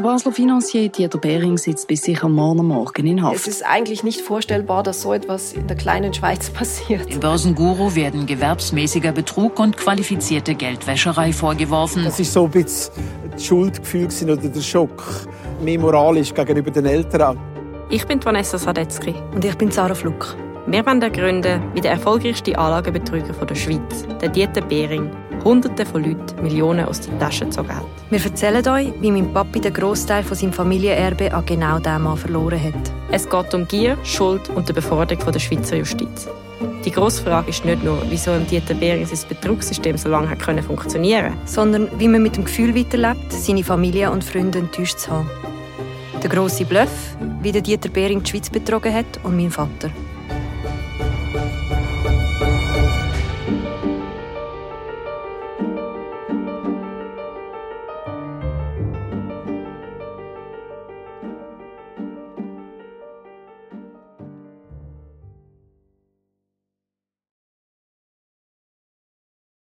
Der Basler Financier Dieter Behring sitzt bis sicher morgen Morgen in Haft. Es ist eigentlich nicht vorstellbar, dass so etwas in der kleinen Schweiz passiert. Dem Börsenguru werden gewerbsmäßiger Betrug und qualifizierte Geldwäscherei vorgeworfen. Das ist so ein bisschen das Schuldgefühl oder der Schock. Mehr moralisch gegenüber den Eltern. Ich bin Vanessa Sadetzky. Und ich bin Sarah Fluck. Wir wollen gründen, wie der erfolgreichste Anlagebetrüger der Schweiz, der Dieter Behring, Hunderte von Leuten Millionen aus den Taschen gezogen hat. Wir erzählen euch, wie mein Papi den Großteil von seinem Familienerbe an genau diesem Mann verloren hat. Es geht um Gier, Schuld und die Beforderung der Schweizer Justiz. Die grosse Frage ist nicht nur, wieso im Dieter Behring sein Betrugssystem so lange hat können funktionieren sondern wie man mit dem Gefühl weiterlebt, seine Familie und Freunde enttäuscht zu haben. Der grosse Bluff, wie der Dieter Behring die Schweiz betrogen hat und mein Vater.